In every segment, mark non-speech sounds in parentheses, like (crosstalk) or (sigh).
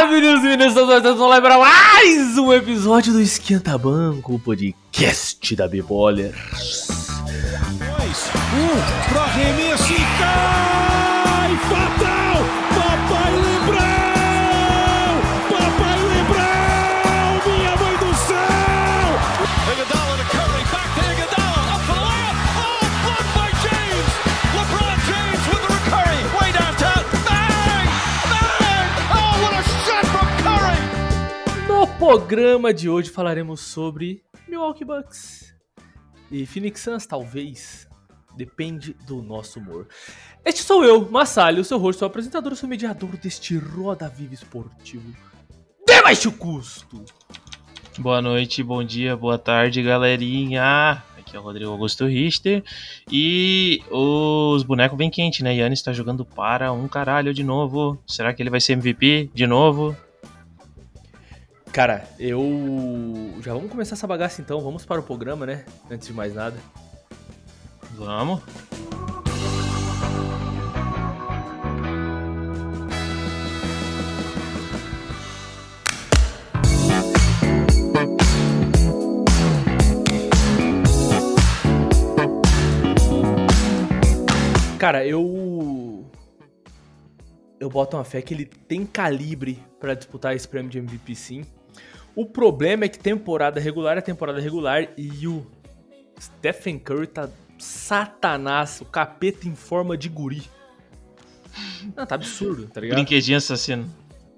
Olá, meninos e meninas, estamos lá para mais um episódio do Esquenta Banco, o podcast da Bibolers. Dois, um, pro arremesso e programa de hoje falaremos sobre Milwaukee Bucks e Phoenix Suns, talvez. Depende do nosso humor. Este sou eu, Massalho, seu rosto, seu apresentador, seu mediador deste Roda Viva Esportivo de baixo custo. Boa noite, bom dia, boa tarde, galerinha. Aqui é o Rodrigo Augusto Richter. E os bonecos bem quentes, né? Yannis tá jogando para um caralho de novo. Será que ele vai ser MVP de novo? Cara, eu. Já vamos começar essa bagaça então, vamos para o programa, né? Antes de mais nada. Vamos. Cara, eu. Eu boto uma fé que ele tem calibre pra disputar esse prêmio de MVP sim. O problema é que temporada regular é temporada regular e o Stephen Curry tá satanás, o capeta em forma de guri. Não, tá absurdo, tá ligado? Brinquedinho assassino.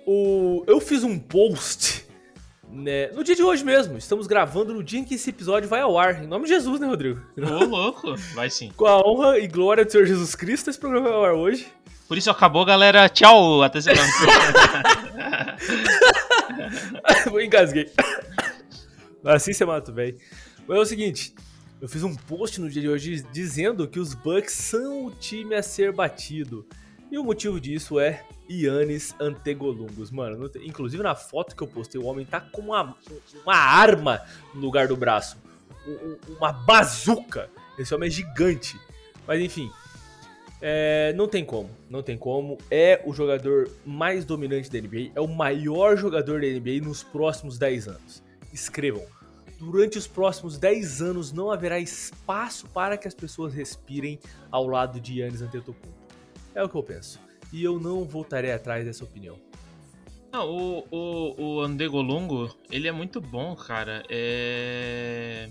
O... Eu fiz um post né, no dia de hoje mesmo. Estamos gravando no dia em que esse episódio vai ao ar. Em nome de Jesus, né, Rodrigo? Ô, (laughs) louco. Vai sim. Com a honra e glória do Senhor Jesus Cristo, esse programa vai ao ar hoje. Por isso acabou, galera. Tchau. Até semana. (laughs) (laughs) Eu engasguei. Assim você mata, velho. Mas é o seguinte, eu fiz um post no dia de hoje dizendo que os Bucks são o time a ser batido. E o motivo disso é Yannis Antegolungos. Mano, inclusive na foto que eu postei, o homem tá com uma, uma arma no lugar do braço. Um- um- Uma bazuca. Esse homem é gigante. Mas enfim, é, não tem como, não tem como. É o jogador mais dominante da NBA, é o maior jogador da NBA nos próximos 10 anos. Escrevam. Durante os próximos 10 anos não haverá espaço para que as pessoas respirem ao lado de Yannis Antetokounmpo. É o que eu penso. E eu não voltarei atrás dessa opinião. Não, o, o, o Andegolongo, ele é muito bom, cara. É...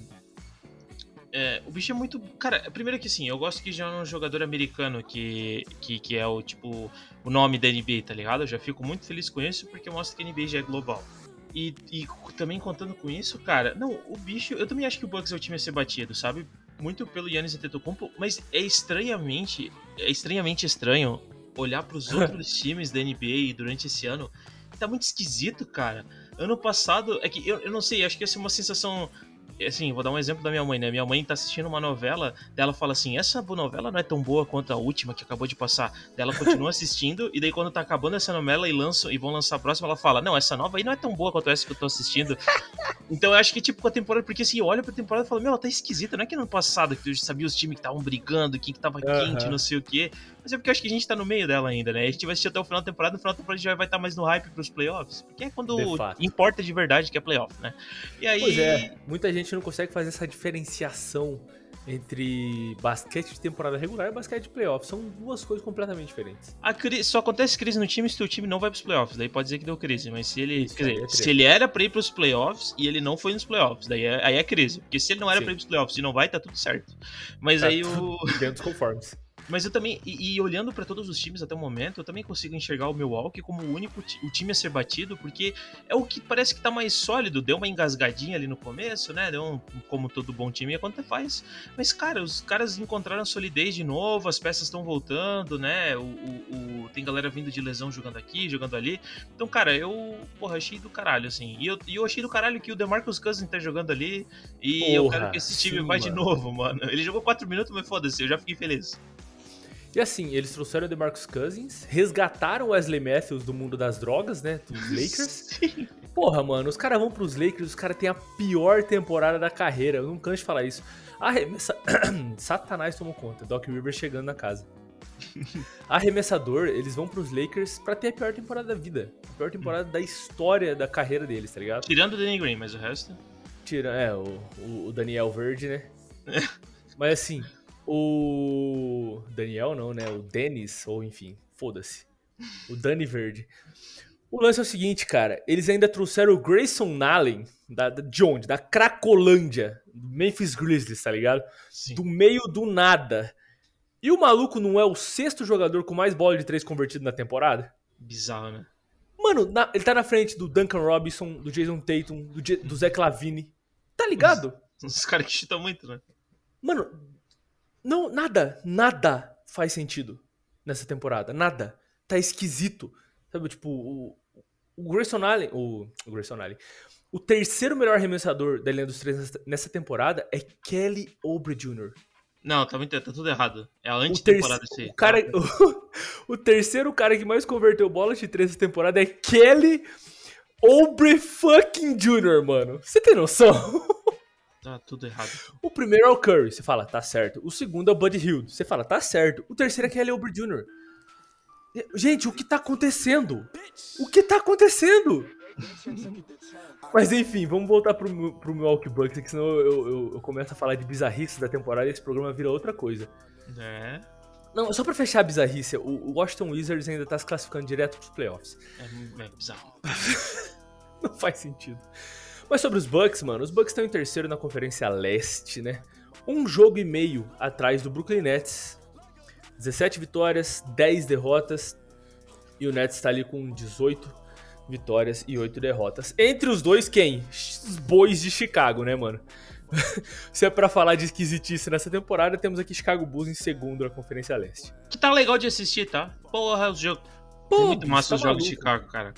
é... O bicho é muito. Cara, primeiro que sim, eu gosto que já é um jogador americano que, que, que é o tipo o nome da NBA, tá ligado? Eu já fico muito feliz com isso porque mostra que a NBA já é global. E, e também contando com isso, cara, não, o bicho, eu também acho que o Bucks é o time a ser batido, sabe? Muito pelo Yannis Antetokounmpo, mas é estranhamente, é estranhamente estranho olhar para os (laughs) outros times da NBA durante esse ano. Tá muito esquisito, cara. Ano passado, é que eu, eu não sei, acho que essa é uma sensação. Assim, vou dar um exemplo da minha mãe, né? Minha mãe tá assistindo uma novela, daí ela fala assim: essa novela não é tão boa quanto a última que acabou de passar. Daí ela continua (laughs) assistindo, e daí quando tá acabando essa novela e, lançam, e vão lançar a próxima, ela fala: não, essa nova aí não é tão boa quanto essa que eu tô assistindo. Então eu acho que, tipo, com a temporada, porque assim, eu olho pra temporada e falo: meu, ela tá esquisita, não é que no passado que eu sabia os times que estavam brigando, quem que tava Aham. quente, não sei o quê. Mas é porque eu acho que a gente tá no meio dela ainda, né? A gente vai assistir até o final da temporada, no final da temporada a gente já vai estar mais no hype pros playoffs. Porque é quando De importa de verdade que é playoff, né? E aí. Pois é, muita gente não consegue fazer essa diferenciação entre basquete de temporada regular e basquete de playoff. São duas coisas completamente diferentes. A cri- Só acontece crise no time se o time não vai pros playoffs. Daí pode dizer que deu crise. Mas se ele. Isso quer dizer, é se ele era pra ir pros playoffs e ele não foi nos playoffs, daí é, aí é crise. Porque se ele não era Sim. pra ir pros playoffs e não vai, tá tudo certo. Mas Tá aí o. Dentro dos conformes. Mas eu também, e, e olhando pra todos os times até o momento, eu também consigo enxergar o Milwaukee como o único o time a ser batido, porque é o que parece que tá mais sólido, deu uma engasgadinha ali no começo, né? Deu um, como todo bom time quando faz. Mas, cara, os caras encontraram solidez de novo, as peças estão voltando, né? O, o- o- tem galera vindo de lesão jogando aqui, jogando ali. Então, cara, eu, porra, achei do caralho, assim. E eu, e eu achei do caralho que o DeMarcus Cousins tá jogando ali. E eu Porra, quero que esse time sim, vá de novo, mano. Ele jogou 4 minutos, mas foda-se, eu já fiquei feliz. E assim, eles trouxeram o DeMarcus Cousins, resgataram o Wesley Matthews do mundo das drogas, né? Dos (laughs) Lakers. Sim. Porra, mano, os caras vão pros Lakers, os caras têm a pior temporada da carreira. Eu não canso de falar isso. Arremessa... (coughs) Satanás tomou conta. Doc Rivers chegando na casa. (laughs) Arremessador, eles vão pros Lakers pra ter a pior temporada da vida. A pior temporada da história da carreira deles, tá ligado? Tirando o Danny Green, mas o resto. Tira, é, o, o- o Daniel Verde, né? (laughs) Mas assim, o. Daniel não, né? O Dennis, ou enfim, foda-se. O Dani Verde. O lance é o seguinte, cara. Eles ainda trouxeram o Grayson Allen, da, da- de onde? Da Cracolândia, do Memphis Grizzlies, tá ligado? Sim. Do meio do nada. E o maluco não é o sexto jogador com mais bola de três convertido na temporada? Bizarro, né? Mano, na- ele tá na frente do Duncan Robinson, do Jason Tatum, do, do Zach Lavine. Tá ligado? Os caras que chutam muito, né? Mano, não, nada, nada faz sentido nessa temporada. Nada. Tá esquisito. Sabe, tipo, o, o Grayson Allen, o, o Grayson Allen, o terceiro melhor arremessador da linha dos três nessa- temporada é Kelly Oubre Jr. Não, tá, muito, tá tudo errado. É a O, antitemporada terce- isso aí. o, cara, (laughs) o, terceiro cara que mais converteu bola de três nessa temporada é Kelly Oubre fucking Jr., mano. Você tem noção? (laughs) Tá tudo errado. O primeiro é o Curry, você fala, tá certo. O segundo é o Buddy Hield, você fala, tá certo. O terceiro é Kelly Oubre Jr. Gente, o que tá acontecendo? O que tá acontecendo? Mas enfim, vamos voltar pro, pro Milwaukee Bucks, que senão eu, eu, eu começo a falar de bizarrice da temporada e esse programa vira outra coisa. É. Não, só pra fechar a bizarrice, o o Washington Wizards ainda tá se classificando direto pros playoffs. É, é bizarro. (laughs) Não faz sentido. Mas sobre os Bucks, mano, os Bucks estão em terceiro na Conferência Leste, né? Um jogo e meio atrás do Brooklyn Nets. 17 vitórias, 10 derrotas. E o Nets tá ali com 18 vitórias e 8 derrotas. Entre os dois, quem? Os bois de Chicago, né, mano? (laughs) Se é pra falar de esquisitice nessa temporada, temos aqui Chicago Bulls em segundo na Conferência Leste. Que tá legal de assistir, tá? Porra, os jogos. Pô, Tem muito massa tá os jogos de. Chicago, cara.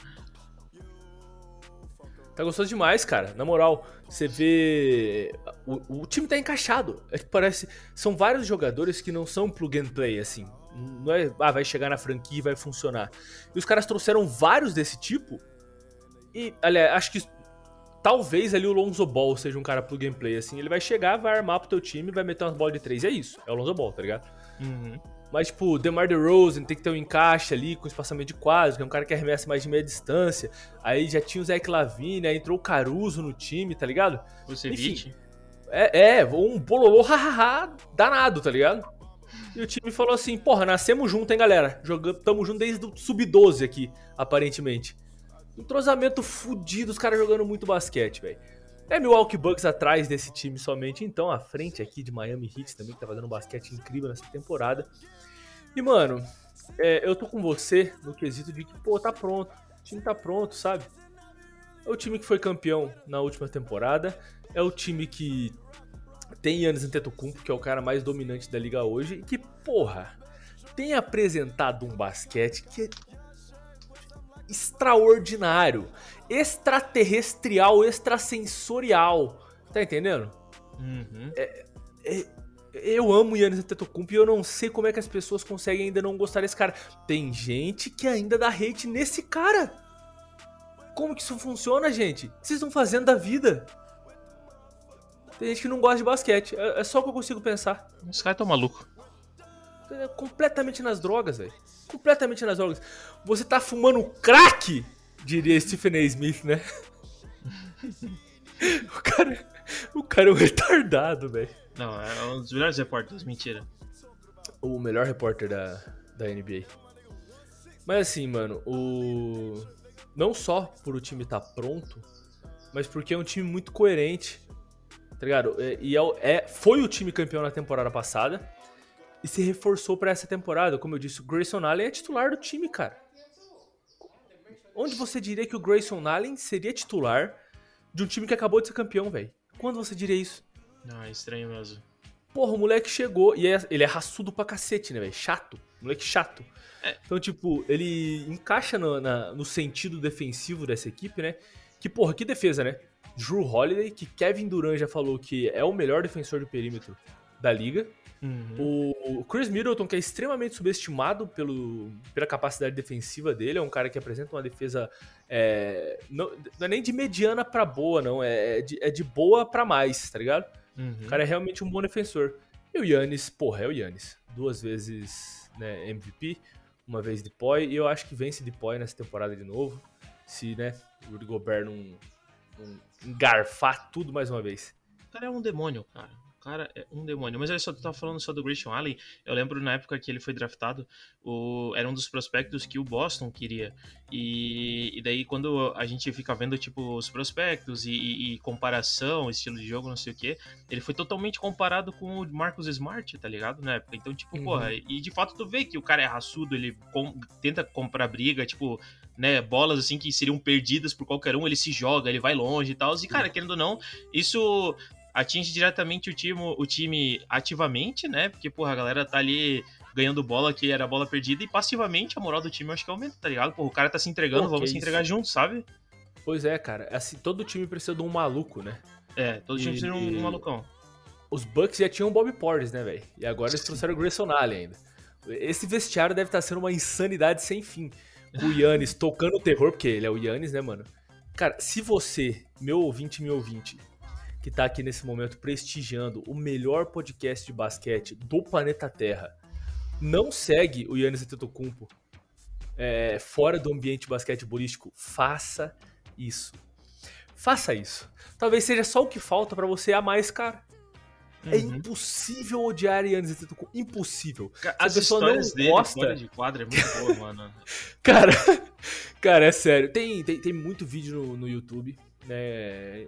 Tá gostoso demais, cara. Na moral, você vê. O, o time tá encaixado. É que parece. São vários jogadores que não são plug and play, assim. Não é. Ah, vai chegar na franquia e vai funcionar. E os caras trouxeram vários desse tipo. E, aliás, acho que. Talvez ali o Lonzo Ball seja um cara plug and play, assim. Ele vai chegar, vai armar pro teu time, vai meter umas bolas de três. E é isso. É o Lonzo Ball, tá ligado? Uhum. Mas, tipo, DeMar DeRozan tem que ter um encaixe ali com espaçamento de quadros, que é um cara que arremessa mais de meia distância. Aí já tinha o Zach Lavine, aí entrou o Caruso no time, tá ligado? O Ceviche. É, é um bololô hahaha danado, tá ligado? E o time falou assim, porra, nascemos junto, hein, galera? Jogamos, tamo junto desde o sub-12 aqui, aparentemente. Entrosamento fudido, os caras jogando muito basquete, velho. É Milwaukee Bucks atrás desse time somente, então à frente aqui de Miami Heat também, que tá fazendo um basquete incrível nessa temporada. E, mano, é, eu tô com você no quesito de que, pô, tá pronto. O time tá pronto, sabe? É o time que foi campeão na última temporada. É o time que tem Yannis Antetokounmpo, que é o cara mais dominante da liga hoje. E que, porra, tem apresentado um basquete que é extraordinário. Extraterrestrial, extrasensorial. Tá entendendo? Uhum. Eu amo Yannis Antetokounmpo e eu não sei como é que as pessoas conseguem ainda não gostar desse cara. Tem gente que ainda dá hate nesse cara. Como que isso funciona, gente? O que vocês estão fazendo da vida? Tem gente que não gosta de basquete. É, é só o que eu consigo pensar. Os caras tão malucos. É completamente nas drogas, velho. Completamente nas drogas. Você tá fumando crack, diria Stephen A. Smith, né? (laughs) o cara, o cara é um retardado, velho. Não, é um dos melhores repórteres, mentira. o melhor repórter da, da NBA. Mas assim, mano, o. Não só por o time estar pronto, mas porque é um time muito coerente. Tá ligado? E é, é- foi o time campeão na temporada passada. E se reforçou pra essa temporada. Como eu disse, o Grayson Allen é titular do time, cara. Onde você diria que o Grayson Allen seria titular de um time que acabou de ser campeão, velho? Quando você diria isso? É estranho mesmo. Porra, o moleque chegou e é- ele é raçudo pra cacete, né, velho? Chato. Moleque chato. É. Então, tipo, ele encaixa no, na- no sentido defensivo dessa equipe, né? Que, porra, que defesa, né? Drew Holiday, que Kevin Durant já falou que é o melhor defensor de perímetro da liga. Uhum. O Chris Middleton, que é extremamente subestimado pelo, pela capacidade defensiva dele, é um cara que apresenta uma defesa. é, não, não é nem de mediana pra boa, não. É, é de, é de boa pra mais, tá ligado? Uhum. O cara é realmente um bom defensor. E o Yannis, porra, é o Yannis. Duas vezes né, MVP, uma vez Depoy, e eu acho que vence Depoy nessa temporada de novo, se né, o Rudy Gobert não, não engarfar tudo mais uma vez. O cara é um demônio, cara. O cara é um demônio. Mas olha só, tu tava falando só do Grayson Allen. Eu lembro na época que ele foi draftado, o, era um dos prospectos que o Boston queria. E, e daí, quando a gente fica vendo, tipo, os prospectos e, e, e comparação, estilo de jogo, não sei o que, ele foi totalmente comparado com o Marcus Smart, tá ligado? Na época. Então, tipo, Uhum. porra, e de fato tu vê que o cara é raçudo, ele com- tenta comprar briga, tipo, né, bolas assim que seriam perdidas por qualquer um, ele se joga, ele vai longe e tal. E, cara, querendo ou não, isso atinge diretamente o time, o time ativamente, né? Porque, porra, a galera tá ali ganhando bola que era bola perdida e passivamente a moral do time eu acho que aumenta, tá ligado? Porra, o cara tá se entregando, Pô, vamos se isso. entregar junto, sabe? Pois é, cara, assim, todo time precisa de um maluco, né? É, todo time E- precisa de um, um malucão. Os Bucks já tinham o Bob Portis, né, velho? E agora eles trouxeram o Grayson Allen ainda. Esse vestiário deve estar sendo uma insanidade sem fim. O Yannis (laughs) tocando o terror, porque ele é o Yannis, né, mano? Cara, se você, meu ouvinte, meu ouvinte, que tá aqui nesse momento prestigiando o melhor podcast de basquete do planeta Terra, não segue o Yannis Antetokounmpo é, fora do ambiente basquetebolístico, faça isso. Faça isso. Talvez seja só o que falta pra você amar esse cara. É Uhum. impossível odiar Yannis Antetokounmpo. Impossível. Ca- a As pessoa não dele gosta- de quadra é muito boa, mano. (laughs) Cara, cara, é sério. Tem, tem, tem muito vídeo no, no YouTube, né?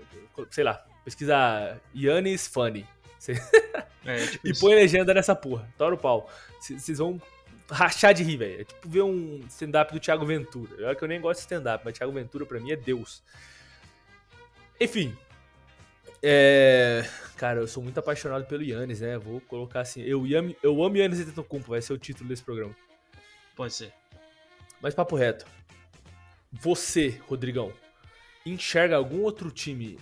Sei lá, pesquisa Yannis Funny. É, tipo (laughs) E isso. põe legenda nessa porra. Tora o pau. Vocês vão rachar de rir, velho. É tipo ver um stand-up do Thiago Ventura. Olha que eu nem gosto de stand-up, mas Thiago Ventura pra mim é Deus. Enfim. É... Cara, eu sou muito apaixonado pelo Yannis, né? Vou colocar assim. Eu amo, eu amo Yannis Antetokounmpo, vai ser o título desse programa. Pode ser. Mas papo reto. Você, Rodrigão, enxerga algum outro time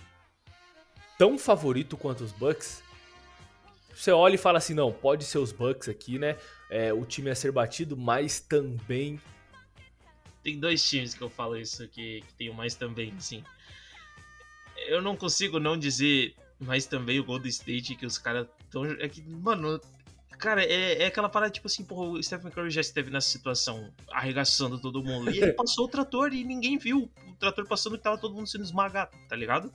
tão favorito quanto os Bucks? Você olha e fala assim, não, pode ser os Bucks aqui, né? É, o time a ser batido, mas também Tem dois times que eu falo isso que, que tem o mais também, assim. Eu não consigo não dizer mais também o Golden State que os caras tão. É que, mano, cara, é, é aquela parada tipo assim, porra, o Stephen Curry já esteve nessa situação, arregaçando todo mundo. E ele (laughs) passou o trator e ninguém viu o trator passando que tava todo mundo sendo esmagado, tá ligado?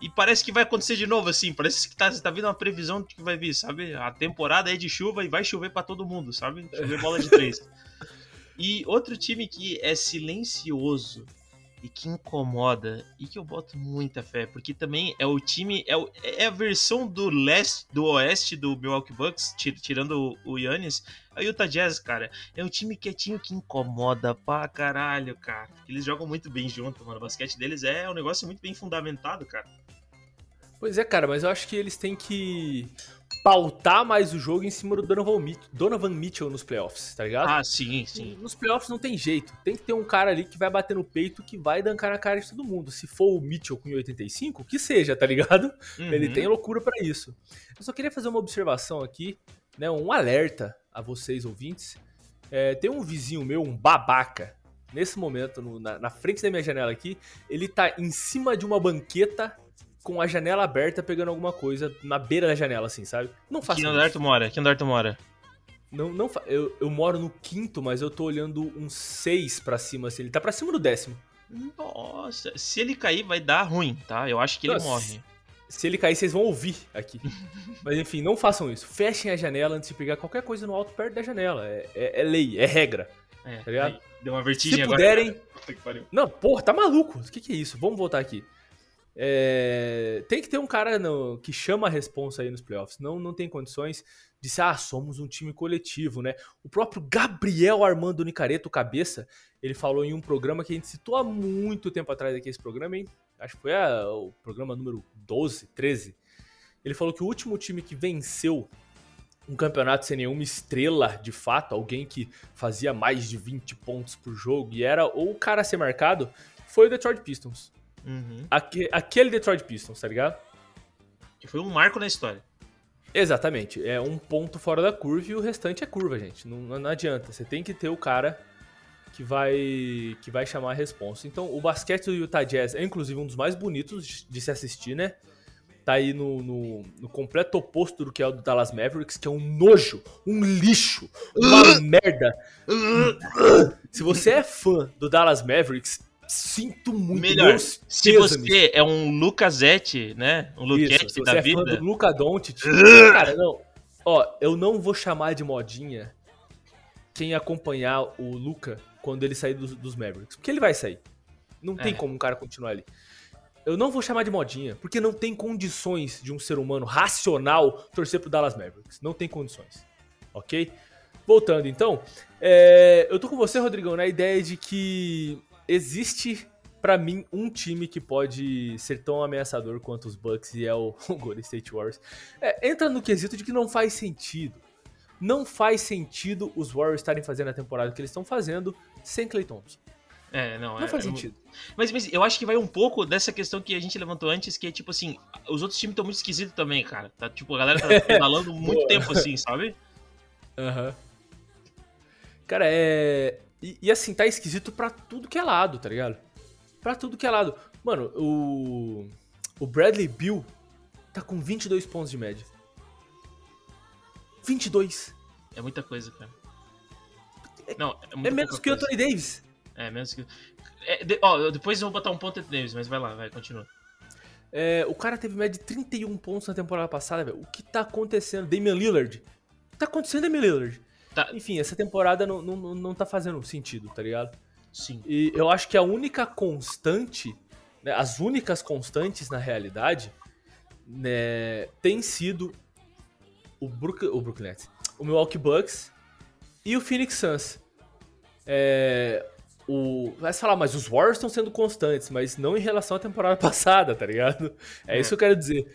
E parece que vai acontecer de novo, assim. Parece que tá, tá vindo uma previsão de que vai vir, sabe? A temporada é de chuva e vai chover pra todo mundo, sabe? Chover bola de três. (laughs) E outro time que é silencioso e que incomoda e que eu boto muita fé, porque também é o time, é, o- é a versão do leste, do oeste do Milwaukee Bucks, ti- tirando o, o Yannis, a Utah Jazz, cara. É um time quietinho que incomoda pra caralho, cara. Eles jogam muito bem junto, mano. O basquete deles é um negócio muito bem fundamentado, cara. Pois é, cara, mas eu acho que eles têm que pautar mais o jogo em cima do Donovan Mitchell, Donovan Mitchell nos playoffs, tá ligado? Ah, sim, sim. Nos playoffs não tem jeito. Tem que ter um cara ali que vai bater no peito, que vai dancar na cara de todo mundo. Se for o Mitchell com 85, que seja, tá ligado? Ele Uhum. tem loucura pra isso. Eu só queria fazer uma observação aqui, né? Um alerta a vocês ouvintes. É, tem um vizinho meu, um babaca, nesse momento, no- na, na frente da minha janela aqui. Ele tá em cima de uma banqueta com a janela aberta, pegando alguma coisa na beira da janela, assim, sabe? Não faça Que isso. andar tu mora? Que andar tu mora? Não, não fa- eu, eu moro no quinto, mas eu tô olhando uns seis pra cima, assim. Ele tá pra cima do décimo. Nossa, se ele cair vai dar ruim, tá? Eu acho que ele Nossa. morre. Se ele cair, vocês vão ouvir aqui. (laughs) Mas enfim, não façam isso. Fechem a janela antes de pegar qualquer coisa no alto perto da janela. É, é- é lei, é regra. É, Tá ligado? Deu uma vertigem Se agora. puderem- (laughs) que pariu. Não, porra, tá maluco. O que, que é isso? Vamos voltar aqui. É, Tem que ter um cara no- que chama a responsa aí nos playoffs. Não, não tem condições de ser, ah, somos um time coletivo, né? O próprio Gabriel Armando Nicareto, cabeça, ele falou em um programa que a gente citou há muito tempo atrás aqui, esse programa, hein? Acho que foi a- o programa número 12, 13. Ele falou que o último time que venceu um campeonato sem nenhuma estrela, de fato, alguém que fazia mais de 20 pontos por jogo e era ou o cara a ser marcado, foi o Detroit Pistons. Uhum. Aque- aquele Detroit Pistons, tá ligado? Que foi um marco na história. Exatamente. É um ponto fora da curva e o restante é curva, gente. Não, não adianta. Você tem que ter o cara que vai que vai chamar a responsa. Então, o basquete do Utah Jazz é inclusive um dos mais bonitos de, se assistir, né? tá aí no, no, no completo oposto do que é o do Dallas Mavericks, que é um nojo, um lixo, uma merda. Se você é fã do Dallas Mavericks, sinto muito. Melhor, meus Se pêsames. você é um Lucasete, né? Um Luquete se você da é fã vida. do Luca Doncic, (laughs) cara, não. Ó, eu não vou chamar de modinha quem acompanhar o Luca quando ele sair dos, dos Mavericks, porque ele vai sair. Não tem É. como um cara continuar ali. Eu não vou chamar de modinha, porque não tem condições de um ser humano racional torcer pro Dallas Mavericks. Não tem condições. Ok? Voltando então, é, eu tô com você, Rodrigão, na ideia de que existe pra mim um time que pode ser tão ameaçador quanto os Bucks e é o, o (laughs) Golden State Warriors. É, entra no quesito de que não faz sentido. Não faz sentido os Warriors estarem fazendo a temporada que eles estão fazendo sem Clay Thompson. É, não, Não é, faz é- sentido. Mas, mas eu acho que vai um pouco dessa questão que a gente levantou antes, que é tipo assim, os outros times estão muito esquisitos também, cara. Tá, tipo, a galera tá (laughs) pedalando muito tempo assim, sabe? Aham. Cara, é. E, e assim, tá esquisito pra tudo que é lado, tá ligado? Pra tudo que é lado. Mano, o. O Bradley Bill tá com 22 pontos de média. 22. É muita coisa, cara. Não, é, É menos que o. Anthony Davis. É, menos que. É, de- ó, depois eu vou botar um ponto entre eles, mas vai lá, vai, continua. É, o cara teve média de 31 pontos na temporada passada, velho. O que tá acontecendo? Damian Lillard. O que tá acontecendo, Damian Lillard? Tá, Enfim, essa temporada não, não, não- tá fazendo sentido, tá ligado? sim. E eu acho que a única constante, né, as únicas constantes na realidade, né, tem sido o, Brook, o Brooklyn Nets, o Milwaukee Bucks e o Phoenix Suns. É, o, vai se falar, mas os Warriors estão sendo constantes, mas não em relação à temporada (laughs) passada, tá ligado? É isso que eu quero dizer.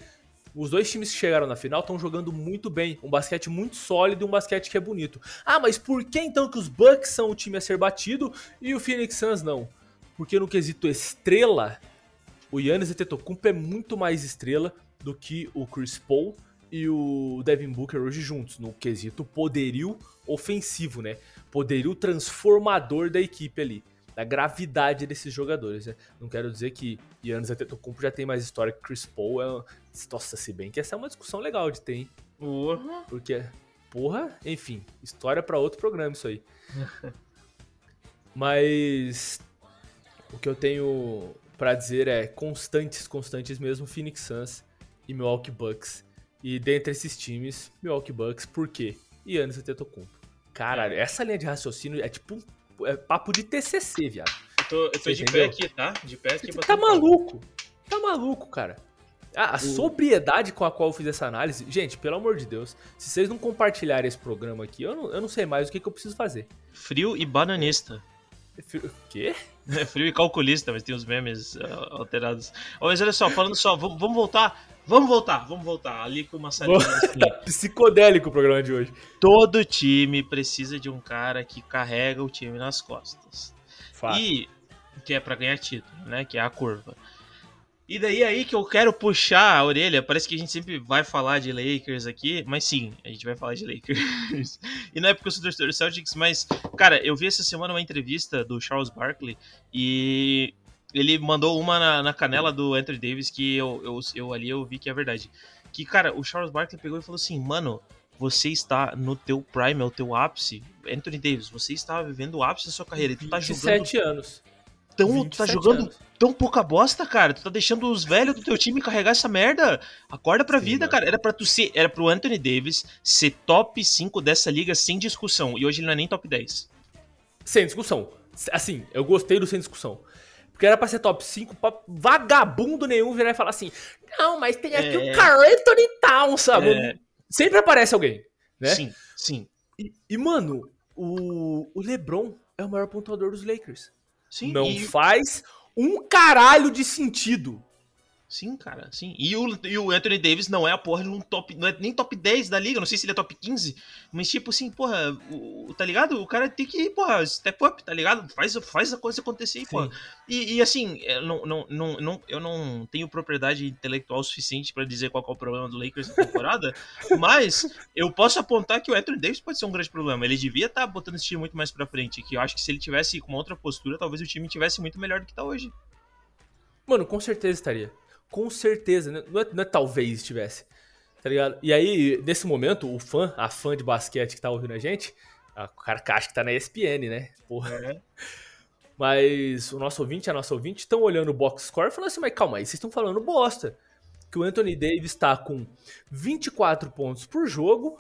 Os dois times que chegaram na final estão jogando muito bem. Um basquete muito sólido e um basquete que é bonito. Ah, mas por que então que os Bucks são o time a ser batido e o Phoenix Suns não? Porque no quesito estrela, o Yannis Antetokounmpo é muito mais estrela do que o Chris Paul e o Devin Booker hoje juntos, no quesito poderio ofensivo, né? Poderio transformador da equipe ali, da gravidade desses jogadores, né? Não quero dizer que Yannis Antetokounmpo já tem mais história que Chris Paul, é... nossa, se bem que essa é uma discussão legal de ter, hein? Porra. Porque, porra, enfim, história pra outro programa isso aí. (laughs) Mas o que eu tenho pra dizer é constantes, constantes mesmo, Phoenix Suns e Milwaukee Bucks. E dentre esses times, Milwaukee Bucks, por quê? Yannis Antetokounmpo. Caralho, essa linha de raciocínio é tipo um é papo de TCC, viado. Eu tô, eu tô de entendeu? pé aqui, tá? De pé aqui. Você botando tá palma. maluco? Tá maluco, cara. Ah, a sobriedade com a qual eu fiz essa análise, gente, pelo amor de Deus, se vocês não compartilharem esse programa aqui, eu não, eu não sei mais o que, que eu preciso fazer. Frio e bananista. O quê? É frio e calculista, mas tem os memes ah, alterados. Mas olha só, falando só, vamos voltar. Vamos voltar, vamos voltar. Ali com uma salinha (laughs) assim. Psicodélico o programa de hoje. Todo time precisa de um cara que carrega o time nas costas. Fato. E que é pra ganhar título, né? Que é a curva. E daí aí que eu quero puxar a orelha. Parece que a gente sempre vai falar de Lakers aqui, mas sim, a gente vai falar de Lakers. (laughs) e não é porque eu sou torcedor do Celtics, mas, cara, eu vi essa semana uma entrevista do Charles Barkley e ele mandou uma na, na canela do Anthony Davis que eu, eu, eu ali eu vi que é verdade. Que, cara, o Charles Barkley pegou e falou assim, mano, você está no teu prime, é o teu ápice. Anthony Davis, você está vivendo o ápice da sua carreira e tu tá jogando 27 anos. tão, tu tá 27 jogando anos. tão pouca bosta, cara. Tu tá deixando os velhos do teu time carregar essa merda. Acorda pra Sim, vida, mano. cara. Era para tu ser, era pro Anthony Davis ser top 5 dessa liga sem discussão. E hoje ele não é nem top 10. Sem discussão. Assim, eu gostei do sem discussão. Porque era pra ser top 5, pra vagabundo nenhum virar e falar assim: Não, mas tem aqui É. o Carl Anthony Towns, sabe? É. Sempre aparece alguém, né? Sim, sim. E, e, mano, o, o LeBron é o maior pontuador dos Lakers. Sim, Não e- faz um caralho de sentido. Sim, cara, sim. E o, e o Anthony Davis não é a porra de um top, não é nem top 10 da liga, não sei se ele é top 15, mas tipo assim, porra, o, tá ligado? O cara tem que, porra, step up, tá ligado? Faz, faz a coisa acontecer aí, porra. E, e, assim, eu não, não, não, não- eu não tenho propriedade intelectual suficiente pra dizer qual é o problema do Lakers na temporada, (laughs) mas eu posso apontar que o Anthony Davis pode ser um grande problema. Ele devia estar botando esse time muito mais pra frente, que eu acho que se ele tivesse com uma outra postura, talvez o time tivesse muito melhor do que tá hoje. Mano, com certeza estaria. Com certeza, né? não é, não é talvez estivesse. Tá ligado? E aí, nesse momento, o fã, a fã de basquete que tá ouvindo a gente, a- o cara que tá na ESPN, né? Porra. É. Mas o nosso ouvinte a nossa ouvinte estão olhando o box score e falando assim, mas calma aí, vocês estão falando bosta. Que o Anthony Davis está com 24 pontos por jogo,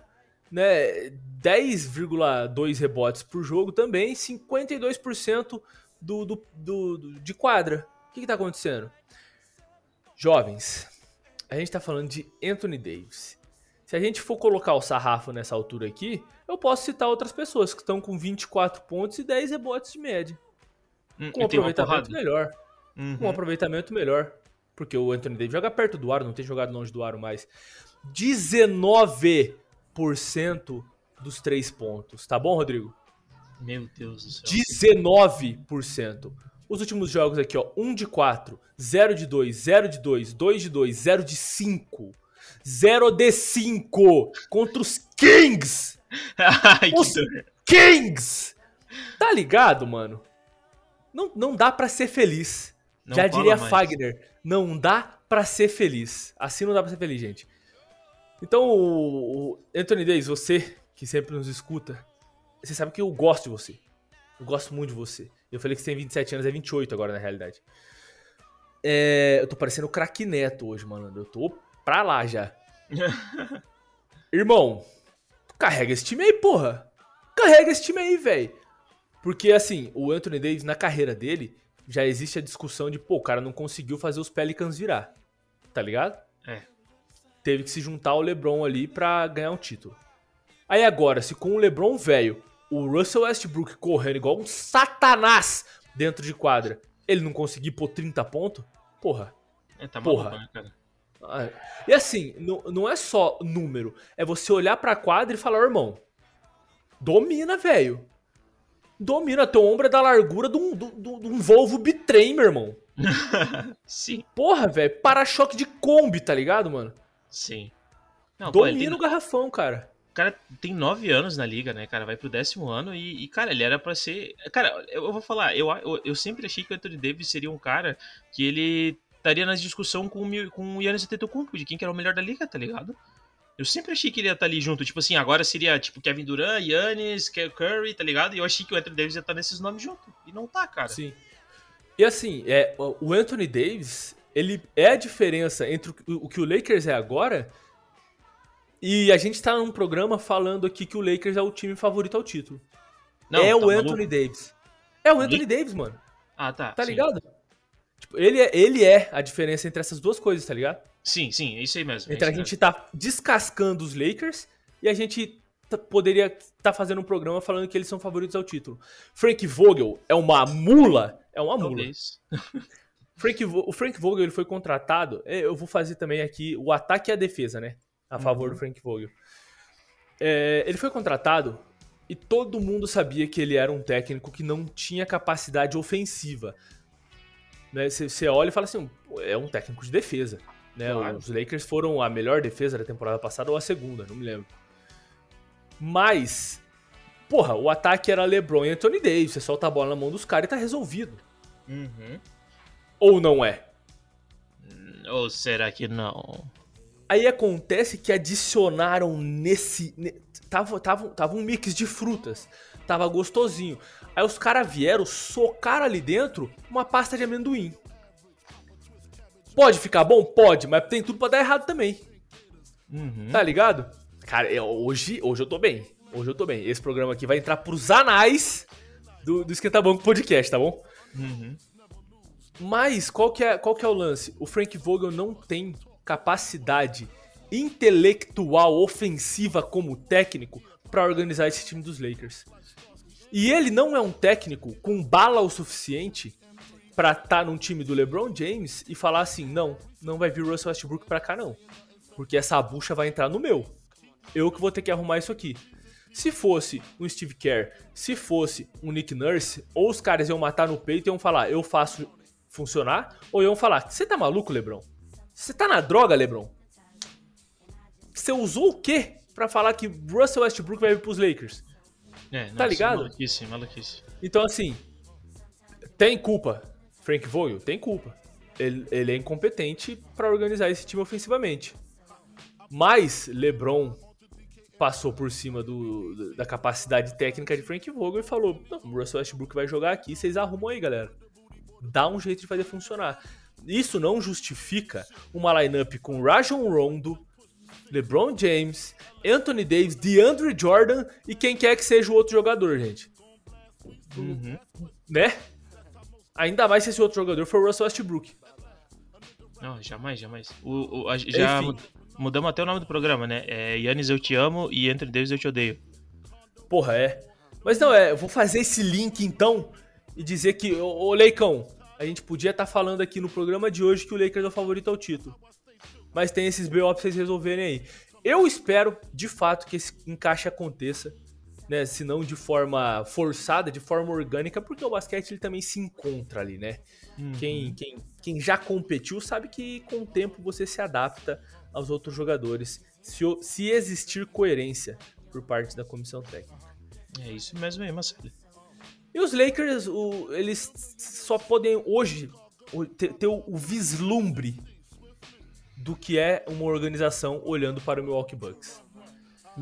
né? 10,2 rebotes por jogo também, 52% do, do, do, do- de quadra. O que, que tá acontecendo? Jovens, a gente tá falando de Anthony Davis. Se a gente for colocar o sarrafo nessa altura aqui, eu posso citar outras pessoas que estão com 24 pontos e 10 rebotes de média. Hum, Com um aproveitamento melhor. Uhum. Com um aproveitamento melhor. Porque o Anthony Davis joga perto do aro, não tem jogado longe do aro mais. 19% dos três pontos. Tá bom, Rodrigo? Meu Deus do céu. 19%. Os últimos jogos aqui, ó. 1 de 4, 0 de 2, 0 de 2, 2 de 2, 0 de 5. 0 de 5 contra os Kings! (laughs) Ai, Os. Kings! Tá ligado, mano? Não, não dá pra ser feliz. Não Já diria mais. Fagner, não dá pra ser feliz. Assim não dá pra ser feliz, gente. Então, o o Anthony Davis, você que sempre nos escuta, você sabe que eu gosto de você. Eu gosto muito de você. Eu falei que você tem 27 anos, é 28 agora na realidade. É, eu tô parecendo o craque Neto hoje, mano. Eu tô pra lá já. (laughs) Irmão, carrega esse time aí, porra. Carrega esse time aí, velho. Porque, assim, o Anthony Davis, na carreira dele, já existe a discussão de, pô, o cara não conseguiu fazer os Pelicans virar. Tá ligado? É. Teve que se juntar ao LeBron ali pra ganhar um título. Aí agora, se com o LeBron velho, o Russell Westbrook correndo igual um satanás dentro de quadra, ele não conseguir pôr 30 pontos, porra. É, tá Porra. maluco, né, cara? Ah, E assim, não, não é só número, é você olhar pra quadra e falar, irmão, domina, velho. Domina, teu ombro é da largura de um, de de um Volvo Bitrem, meu irmão. (laughs) Sim, Porra, velho, para-choque de Kombi, tá ligado, mano? sim. Não, pô, Domina tem, o garrafão, cara. Cara tem nove anos na liga, né, cara? Vai pro décimo ano e, e, cara, ele era pra ser. Cara, eu, eu vou falar, eu, eu, eu sempre achei que o Anthony Davis seria um cara que ele estaria na discussão com, o com o Yannis Antetokounmpo, de quem que era o melhor da liga, tá ligado? Eu sempre achei que ele ia estar ali junto, tipo assim, agora seria tipo Kevin Durant, Yannis, Curry, tá ligado? E eu achei que o Anthony Davis ia estar nesses nomes junto. E não tá, cara. Sim. E assim, é, o Anthony Davis, ele é a diferença entre o que o Lakers é agora e a gente tá num programa falando aqui que o Lakers é o time favorito ao título. Não, é tá o maluco? Anthony Davis. É o Anthony Li- Davis, mano. Ah, tá. Tá sim. ligado? Tipo, ele, é, ele é a diferença entre essas duas coisas, tá ligado? Sim, sim, é isso aí mesmo. é Entre a isso gente tá descascando os Lakers e a gente tá- poderia estar fazendo um programa falando que eles são favoritos ao título. Frank Vogel é uma mula? É uma mesmo. mula. Talvez. (laughs) Frank o Frank Vogel ele foi contratado. é, Eu vou fazer também aqui o ataque e a defesa, né? A favor do Frank Vogel. É, ele foi contratado e todo mundo sabia que ele era um técnico que não tinha capacidade ofensiva. Né? Você você olha e fala assim, "Pô, é um técnico de defesa. Né? Claro. Os Lakers foram a melhor defesa da temporada passada ou a segunda, não me lembro. Mas, porra, o ataque era LeBron e Anthony Davis. Você solta a bola na mão dos caras e tá resolvido. Uhum. Ou não é? Ou será que não? Aí acontece que adicionaram nesse. ne- tava, tava, tava um mix de frutas. Tava gostosinho. Aí os caras vieram, socaram ali dentro uma pasta de amendoim. Pode ficar bom? Pode, mas tem tudo pra dar errado também. Uhum. Tá ligado? Cara, eu- hoje, hoje eu tô bem. Hoje eu tô bem. Esse programa aqui vai entrar pros anais do, do Esquenta Banco Podcast, tá bom? Uhum. Mas qual que, é, qual que é o lance? O Frank Vogel não tem capacidade intelectual ofensiva como técnico pra organizar esse time dos Lakers. E ele não é um técnico com bala o suficiente pra estar num time do LeBron James e falar assim: não, não vai vir o Russell Westbrook pra cá não. Porque essa bucha vai entrar no meu. Eu que vou ter que arrumar isso aqui. Se fosse um Steve Kerr, se fosse um Nick Nurse, ou os caras iam matar no peito e iam falar, eu faço funcionar, ou iam falar, você tá maluco, Lebron? Você tá na droga, Lebron? Você usou o quê pra falar que Russell Westbrook vai vir pros Lakers? É, Tá ligado? Maluquice, maluquice. Então, assim, tem culpa. Frank Vogel? Tem culpa. ele, ele é incompetente pra organizar esse time ofensivamente. Mas LeBron passou por cima do- da capacidade técnica de Frank Vogel e falou: Não, o Russell Westbrook vai jogar aqui, vocês arrumam aí, galera. Dá um jeito de fazer funcionar. Isso não justifica uma lineup com Rajon Rondo, LeBron James, Anthony Davis, DeAndre Jordan e quem quer que seja o outro jogador, gente. Uhum. Né? Ainda mais se esse outro jogador for o Russell Westbrook. Não, jamais, jamais. O, o- a- já mud- mudamos até o nome do programa, né? É Yannis Eu Te Amo e Anthony Davis Eu Te Odeio. Porra, é. Mas não, é, eu vou fazer esse link então e dizer que, ô, ô Leicão, a gente podia estar falando aqui no programa de hoje que o Lakers é o favorito ao título. Mas tem esses BO pra vocês resolverem aí. Eu espero, de fato, que esse encaixe aconteça, né? Se não de forma forçada, de forma orgânica, porque o basquete ele também se encontra ali, né? Quem, quem, quem já competiu sabe que com o tempo você se adapta aos outros jogadores, se, se existir coerência por parte da comissão técnica. É isso mesmo aí, Marcelo. E os Lakers, o- eles só podem hoje ter, ter o, o vislumbre do que é uma organização olhando para o Milwaukee Bucks.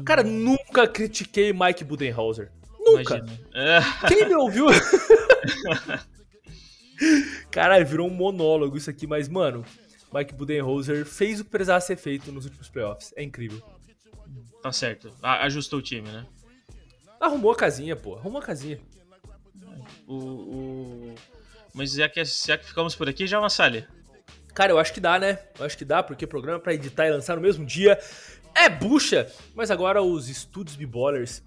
Cara, nunca critiquei Mike Budenholzer. Nunca. Imagina. Quem me ouviu? (laughs) Caralho, virou um monólogo isso aqui, mas, mano, Mike Budenholzer fez o que precisava ser feito nos últimos playoffs. É incrível. tá certo. Ajustou o time, né? Arrumou a casinha, pô. Arrumou a casinha. O, o- Mas já que, já que ficamos por aqui, já Massali. Cara, eu acho que dá, né? Eu acho que dá, porque programa pra editar e lançar no mesmo dia é bucha. Mas agora os estúdios B-Ballers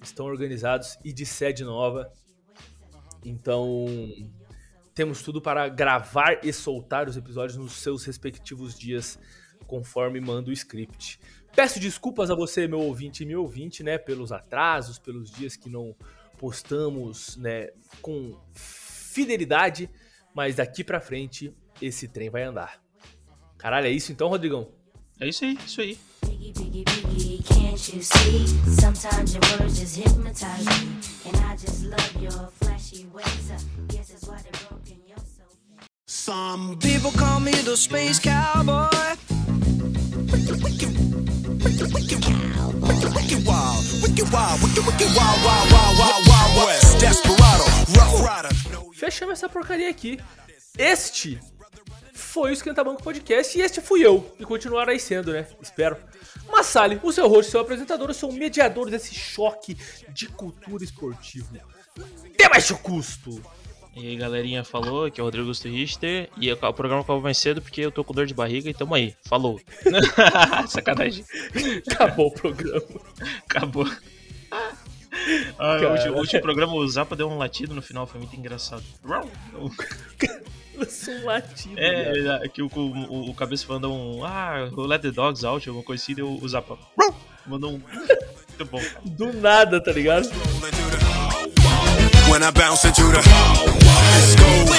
estão organizados e de sede nova. Então, temos tudo para gravar e soltar os episódios nos seus respectivos dias, conforme manda o script. Peço desculpas a você, meu ouvinte e meu ouvinte, né, pelos atrasos, pelos dias que não postamos, né, com fidelidade, mas daqui pra frente esse trem vai andar. Caralho, é isso então, Rodrigão? É isso aí, isso aí. Some people call me the space cowboy. Wicked wild, wicked wild, wicked, wicked wild, wild, wild, wild, Fechamos essa porcaria aqui. Este foi o Esquenta Banco Podcast e este fui eu. E continuarei sendo, né? Espero. Massali, o seu host, seu apresentador, o seu mediador desse choque de cultura esportiva. De baixo custo. E aí, galerinha falou que é o Rodrigo Augusto Richter. E o o programa acabou mais cedo porque eu tô com dor de barriga e tamo aí. Falou. (laughs) Sacanagem. Acabou o programa. Acabou. Ah, Cara. o, último, programa o Zapa deu um latido no final, foi muito engraçado. Eu sou um latido. É, viado. é, que o, o, o cabeça mandou um. Ah, let the dogs out, alguma coisa assim, deu o Zapa. Mandou um. Muito bom. Do nada, tá ligado? When I bounce into the disco,